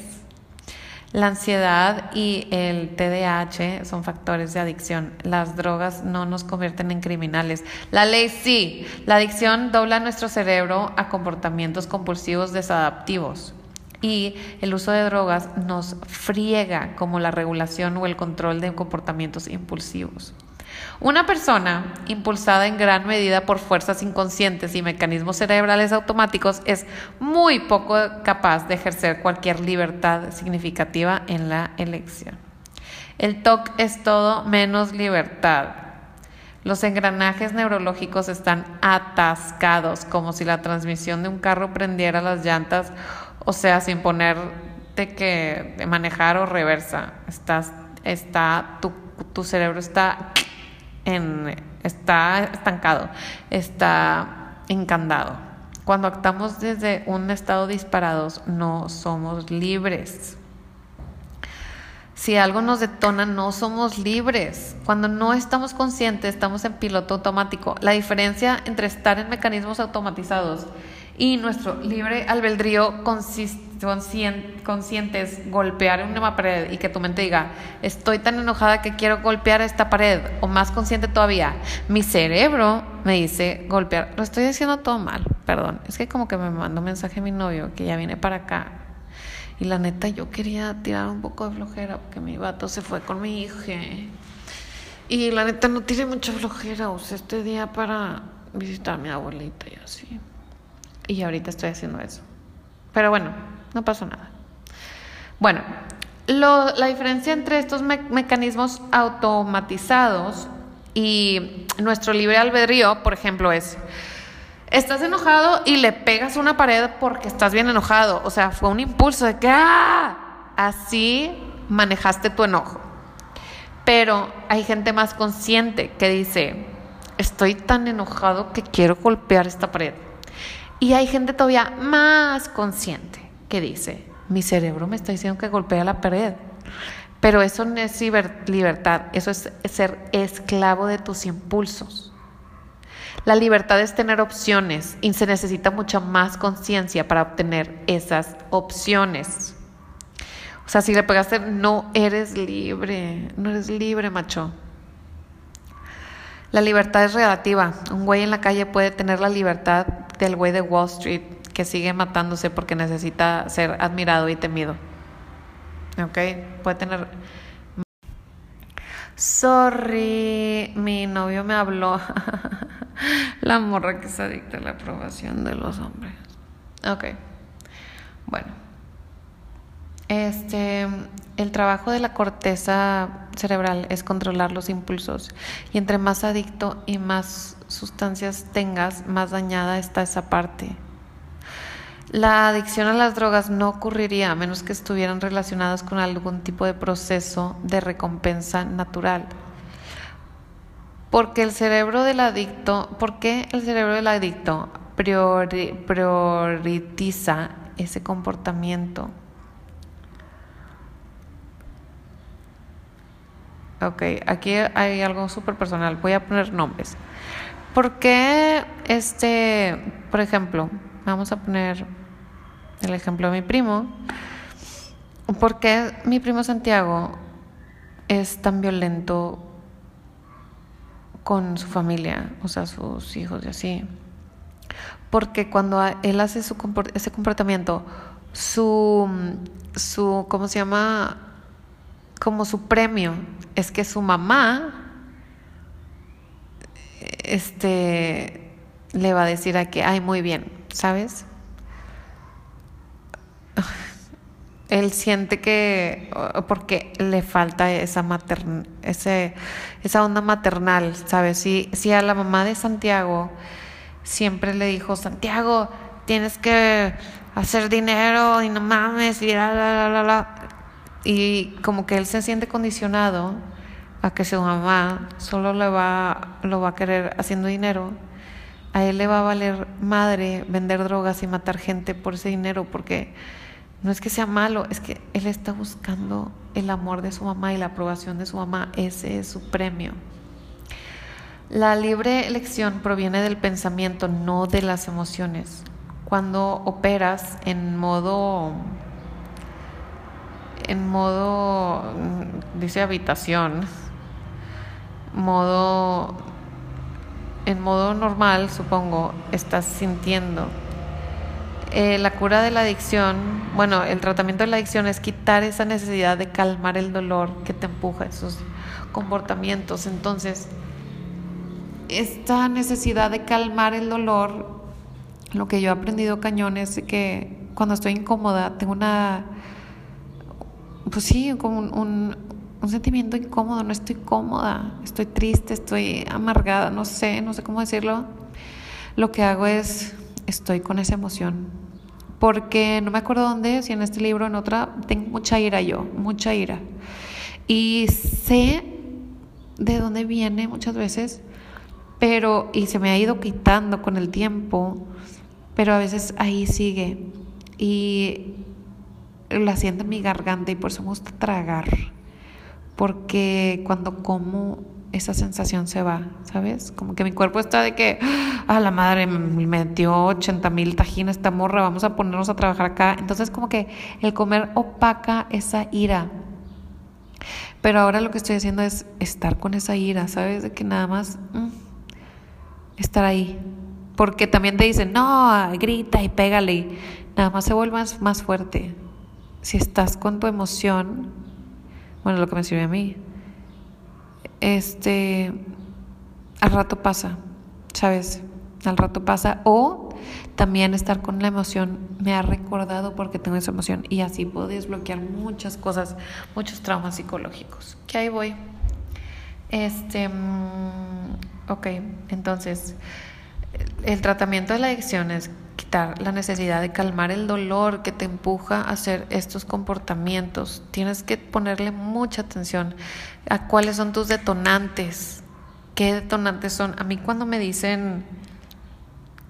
La ansiedad y el TDAH son factores de adicción. Las drogas no nos convierten en criminales. La ley sí. La adicción dobla nuestro cerebro a comportamientos compulsivos desadaptivos y el uso de drogas nos friega como la regulación o el control de comportamientos impulsivos. Una persona impulsada en gran medida por fuerzas inconscientes y mecanismos cerebrales automáticos es muy poco capaz de ejercer cualquier libertad significativa en la elección. El TOC es todo menos libertad. Los engranajes neurológicos están atascados, como si la transmisión de un carro prendiera las llantas o sea, sin ponerte que manejar o reversa. Está, tu, tu cerebro está en, está estancado, está encandado. Cuando actuamos desde un estado disparados, no somos libres. Si algo nos detona, no somos libres. Cuando no estamos conscientes, estamos en piloto automático. La diferencia entre estar en mecanismos automatizados Y nuestro libre albedrío consciente es golpear una pared y que tu mente diga, estoy tan enojada que quiero golpear esta pared. O más consciente todavía, mi cerebro me dice golpear. Lo estoy haciendo todo mal, perdón. Es que como que me mandó un mensaje mi novio que ya viene para acá. Y la neta, yo quería tirar un poco de flojera porque mi vato se fue con mi hija. Y la neta, no tiré mucha flojera. Usé este día para visitar a mi abuelita y así. Y ahorita estoy haciendo eso. Pero bueno, no pasó nada. Bueno, la diferencia entre estos mecanismos automatizados y nuestro libre albedrío, por ejemplo, es, estás enojado y le pegas una pared porque estás bien enojado. O sea, fue un impulso de que, ¡ah! Así manejaste tu enojo. Pero hay gente más consciente que dice, estoy tan enojado que quiero golpear esta pared. Y hay gente todavía más consciente que dice, mi cerebro me está diciendo que golpea la pared. Pero eso no es libertad, eso es ser esclavo de tus impulsos. La libertad es tener opciones y se necesita mucha más conciencia para obtener esas opciones. O sea, si le pegaste, no eres libre, no eres libre, macho. La libertad es relativa. Un güey en la calle puede tener la libertad del güey de Wall Street que sigue matándose porque necesita ser admirado y temido. ¿Ok? Puede tener... Sorry, mi novio me habló. la morra que se adicta a la aprobación de los hombres. Ok. Bueno. Este, el trabajo de la corteza cerebral es controlar los impulsos y entre más adicto y más sustancias tengas, más dañada está esa parte. La adicción a las drogas no ocurriría a menos que estuvieran relacionadas con algún tipo de proceso de recompensa natural. Porque el cerebro del adicto, ¿por qué el cerebro del adicto prioriza ese comportamiento? Ok, aquí hay algo súper personal. Voy a poner nombres. ¿Por qué, este, por ejemplo, vamos a poner el ejemplo de mi primo? ¿Por qué mi primo Santiago es tan violento con su familia, o sea, sus hijos y así? Porque cuando él hace su ese comportamiento, su, su, ¿cómo se llama? Como su premio es que su mamá este le va a decir a que, ay, muy bien, ¿sabes? Él siente que, porque le falta esa, mater, ese, esa onda maternal, ¿sabes? Si, si a la mamá de Santiago siempre le dijo, Santiago, tienes que hacer dinero y no mames, y la, la, la, la, y como que él se siente condicionado a que su mamá solo le va, lo va a querer haciendo dinero, a él le va a valer madre vender drogas y matar gente por ese dinero, porque no es que sea malo, es que él está buscando el amor de su mamá y la aprobación de su mamá, ese es su premio. La libre elección proviene del pensamiento, no de las emociones. Cuando operas en modo en modo, dice habitación, modo, en modo normal, supongo, estás sintiendo. Eh, la cura de la adicción, bueno, el tratamiento de la adicción es quitar esa necesidad de calmar el dolor que te empuja esos comportamientos. Entonces, esta necesidad de calmar el dolor, lo que yo he aprendido cañón es que cuando estoy incómoda, tengo una pues sí, como un, sentimiento incómodo, no estoy cómoda, estoy triste, estoy amargada, no sé, no sé cómo decirlo. Lo que hago es, estoy con esa emoción. Porque no me acuerdo dónde, si en este libro o en otra, tengo mucha ira yo, mucha ira. Y sé de dónde viene muchas veces, pero, y se me ha ido quitando con el tiempo, pero a veces ahí sigue. Y la siento en mi garganta y por eso me gusta tragar. Porque cuando como esa sensación se va, ¿sabes? Como que mi cuerpo está de que, ah, la madre me metió 80 mil tajines esta morra, vamos a ponernos a trabajar acá. Entonces como que el comer opaca esa ira. Pero ahora lo que estoy haciendo es estar con esa ira, ¿sabes? De que nada más mm, estar ahí. Porque también te dicen, no, grita y pégale. Nada más se vuelve más, más fuerte. Si estás con tu emoción, bueno, lo que me sirve a mí, este, al rato pasa, ¿sabes? Al rato pasa. O también estar con la emoción me ha recordado porque tengo esa emoción y así puedo desbloquear muchas cosas, muchos traumas psicológicos. Que ahí voy. Este, mm, ok, entonces, el tratamiento de la adicción es quitar la necesidad de calmar el dolor que te empuja a hacer estos comportamientos. Tienes que ponerle mucha atención a cuáles son tus detonantes. ¿Qué detonantes son? A mí cuando me dicen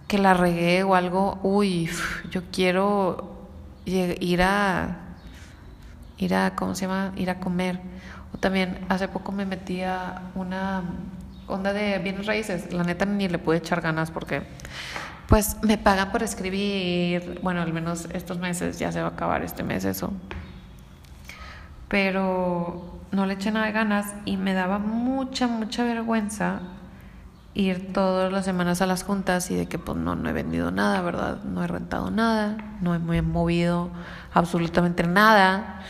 que la regué o algo, uy, yo quiero ir a ir a ¿cómo se llama? ir a comer. O también hace poco me metí a una onda de bienes raíces. La neta ni le pude echar ganas porque pues me pagan por escribir, bueno, al menos estos meses, ya se va a acabar este mes eso. Pero no le eché nada de ganas y me daba mucha, mucha vergüenza ir todas las semanas a las juntas y de que pues no, no he vendido nada, ¿verdad? No he rentado nada, no he movido absolutamente nada.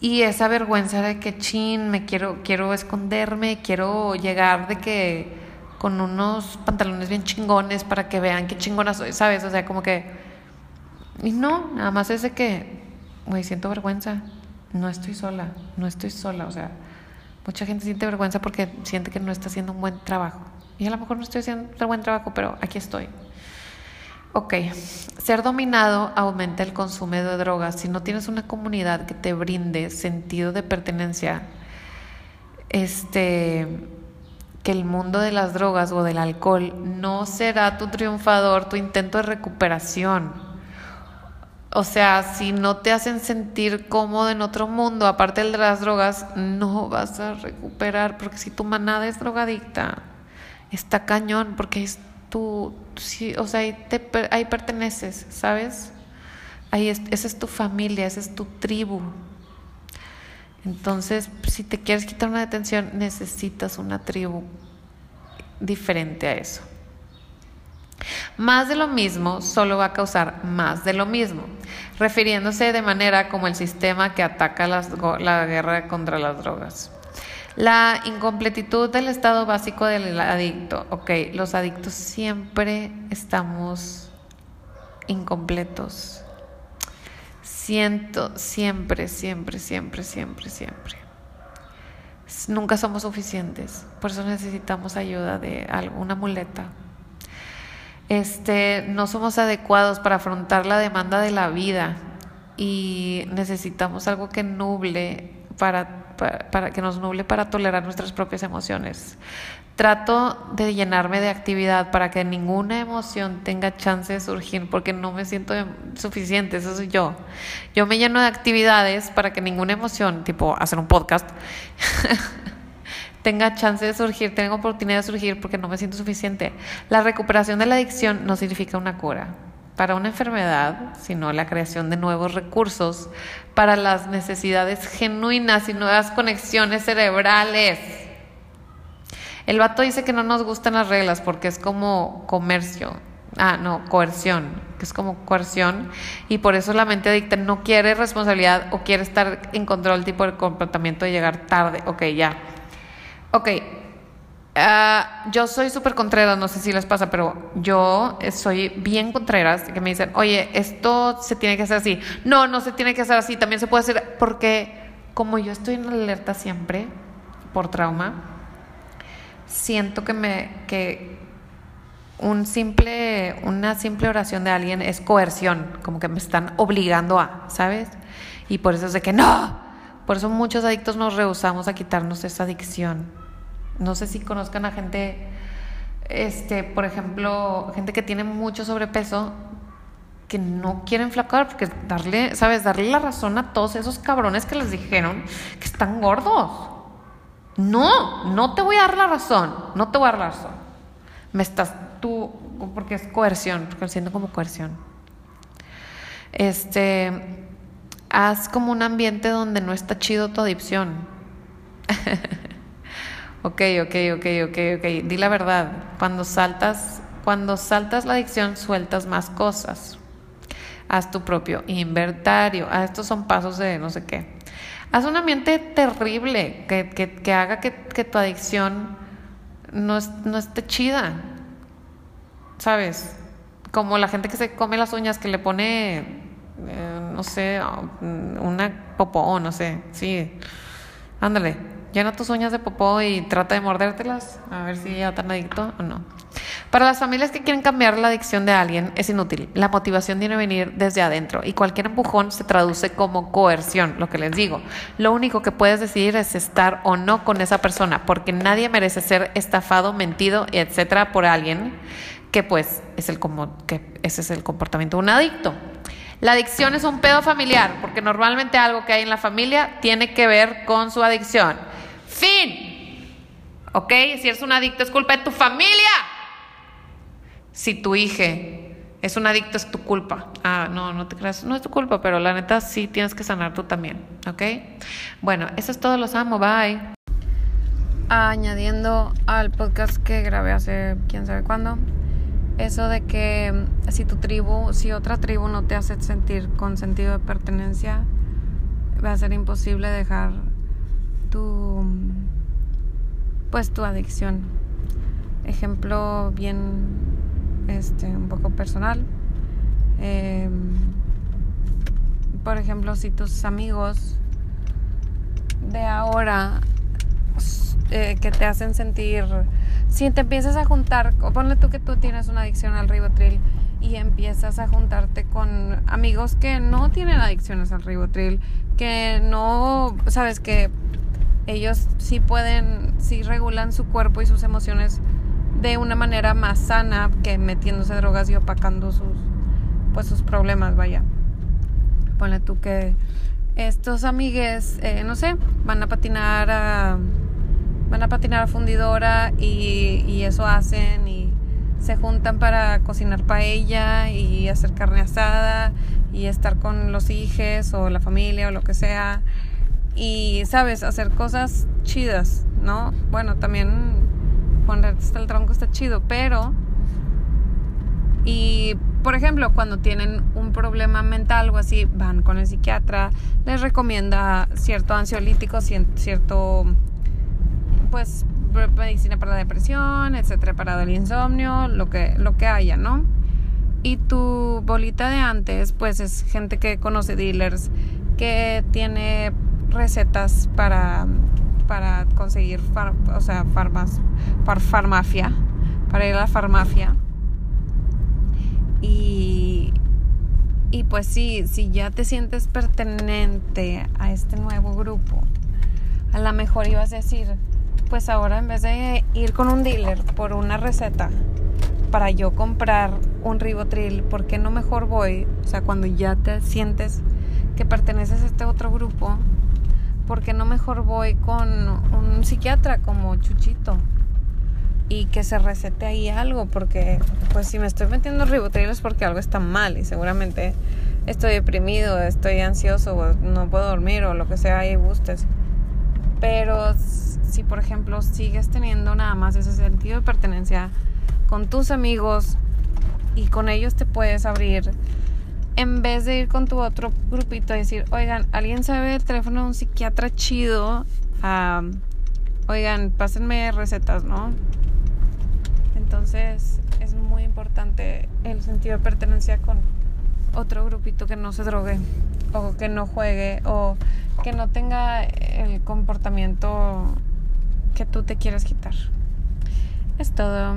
Y esa vergüenza de que chin, me quiero, quiero esconderme, quiero llegar de que con unos pantalones bien chingones para que vean qué chingona soy, ¿sabes? O sea, como que... Y no, nada más es de que, güey, siento vergüenza. No estoy sola, no estoy sola. O sea, mucha gente siente vergüenza porque siente que no está haciendo un buen trabajo. Y a lo mejor no estoy haciendo un buen trabajo, pero aquí estoy. Ok, ser dominado aumenta el consumo de drogas. Si no tienes una comunidad que te brinde sentido de pertenencia, este que el mundo de las drogas o del alcohol no será tu triunfador, tu intento de recuperación. O sea, si no te hacen sentir cómodo en otro mundo, aparte de las drogas, no vas a recuperar, porque si tu manada es drogadicta, está cañón, porque es tu, o sea, ahí, te, ahí perteneces, ¿sabes? Ahí esa es tu familia, esa es tu tribu. Entonces, si te quieres quitar una detención, necesitas una tribu diferente a eso. Más de lo mismo solo va a causar más de lo mismo, refiriéndose de manera como el sistema que ataca la guerra contra las drogas. La incompletitud del estado básico del adicto. Ok, los adictos siempre estamos incompletos. Siento, siempre, siempre, siempre, siempre, siempre. Nunca somos suficientes, por eso necesitamos ayuda de alguna muleta. Este, no somos adecuados para afrontar la demanda de la vida y necesitamos algo que nuble para, para, que nos nuble para tolerar nuestras propias emociones. Trato de llenarme de actividad para que ninguna emoción tenga chance de surgir porque no me siento suficiente, eso soy yo. Yo me lleno de actividades para que ninguna emoción, tipo hacer un podcast, tenga chance de surgir, tenga oportunidad de surgir porque no me siento suficiente. La recuperación de la adicción no significa una cura para una enfermedad, sino la creación de nuevos recursos para las necesidades genuinas y nuevas conexiones cerebrales. El vato dice que no nos gustan las reglas porque es como comercio. Ah, no, coerción, que es como coerción. Y por eso la mente adicta no quiere responsabilidad o quiere estar en control tipo de comportamiento de llegar tarde. Ok, ya. Ok. Uh, yo soy súper contreras, no sé si les pasa, pero yo soy bien contreras, que me dicen, oye, esto se tiene que hacer así. No, no se tiene que hacer así, también se puede hacer, porque como yo estoy en alerta siempre por trauma, siento que me que un simple una simple oración de alguien es coerción, como que me están obligando a, ¿sabes? Y por eso es de que no. Por eso muchos adictos nos rehusamos a quitarnos esa adicción. No sé si conozcan a gente este, por ejemplo, gente que tiene mucho sobrepeso que no quieren flacar porque darle, ¿sabes? Darle la razón a todos esos cabrones que les dijeron que están gordos No, no te voy a dar la razón, no te voy a dar la razón. Me estás tú, porque es coerción, porque lo siento como coerción. Este, haz como un ambiente donde no está chido tu adicción. ok, ok, ok, ok, ok. Di la verdad. Cuando saltas, cuando saltas la adicción, sueltas más cosas. Haz tu propio inventario. Ah, estos son pasos de no sé qué. Haz un ambiente terrible que, que, haga que, tu adicción no, no esté chida. ¿Sabes? Como la gente que se come las uñas, que le pone, eh, no sé, una popó, no sé. Sí. Ándale, llena tus uñas de popó y trata de mordértelas, a ver si ya tan adicto o no. Para las familias que quieren cambiar la adicción de alguien es inútil. La motivación tiene que venir desde adentro y cualquier empujón se traduce como coerción, lo que les digo. Lo único que puedes decidir es estar o no con esa persona, porque nadie merece ser estafado, mentido, etcétera, por alguien que pues es el como que ese es el comportamiento de un adicto. La adicción es un pedo familiar, porque normalmente algo que hay en la familia tiene que ver con su adicción. Fin. ¿Ok? Si eres un adicto es culpa de tu familia. Si tu hija es un adicto es tu culpa. Ah, no, no te creas, no es tu culpa, pero la neta sí tienes que sanar tú también. ¿Ok? Bueno, eso es todo, los amo, bye. Añadiendo al podcast que grabé hace quién sabe cuándo eso de que si tu tribu, si otra tribu no te hace sentir con sentido de pertenencia, va a ser imposible dejar tu pues tu adicción. Ejemplo bien este un poco personal. Em, por ejemplo, si tus amigos de ahora eh, que te hacen sentir si te empiezas a juntar, ponle tú que tú tienes una adicción al ribotril y empiezas a juntarte con amigos que no tienen adicciones al ribotril, que no, sabes que ellos sí pueden, sí regulan su cuerpo y sus emociones de una manera más sana que metiéndose drogas y opacando sus, pues sus problemas, vaya. Ponle tú que estos amigues, eh, no sé, van a patinar a van a patinar a fundidora y, eso hacen y se juntan para cocinar paella y hacer carne asada y estar con los hijos o la familia o lo que sea y sabes hacer cosas chidas no bueno también poner hasta el tronco está chido pero y por ejemplo cuando tienen un problema mental o así van con el psiquiatra les recomienda cierto ansiolítico cierto pues medicina para la depresión, etcétera, para el insomnio, lo que, lo que haya, ¿no? Y tu bolita de antes, pues es gente que conoce dealers, que tiene recetas para, para conseguir, o sea, farmas, farmacia, para ir a la farmacia. Y, y pues sí, si ya te sientes pertenente a este nuevo grupo, a lo mejor ibas a decir, pues ahora en vez de ir con un dealer por una receta para yo comprar un ribotril, ¿por qué no mejor voy? O sea, cuando ya te sientes que perteneces a este otro grupo, ¿por qué no mejor voy con un psiquiatra como Chuchito? Y que se recete ahí algo, porque pues si me estoy metiendo ribotril es porque algo está mal y seguramente estoy deprimido, estoy ansioso, no puedo dormir o lo que sea ahí gustes. Pero si por ejemplo sigues teniendo nada más ese sentido de pertenencia con tus amigos y con ellos te puedes abrir, en vez de ir con tu otro grupito y decir, oigan, ¿alguien sabe el teléfono de un psiquiatra chido? oigan, pásenme recetas, ¿no? Entonces es muy importante el sentido de pertenencia con otro grupito que no se drogue o que no juegue o que no tenga el comportamiento que tú te quieras quitar. Es todo.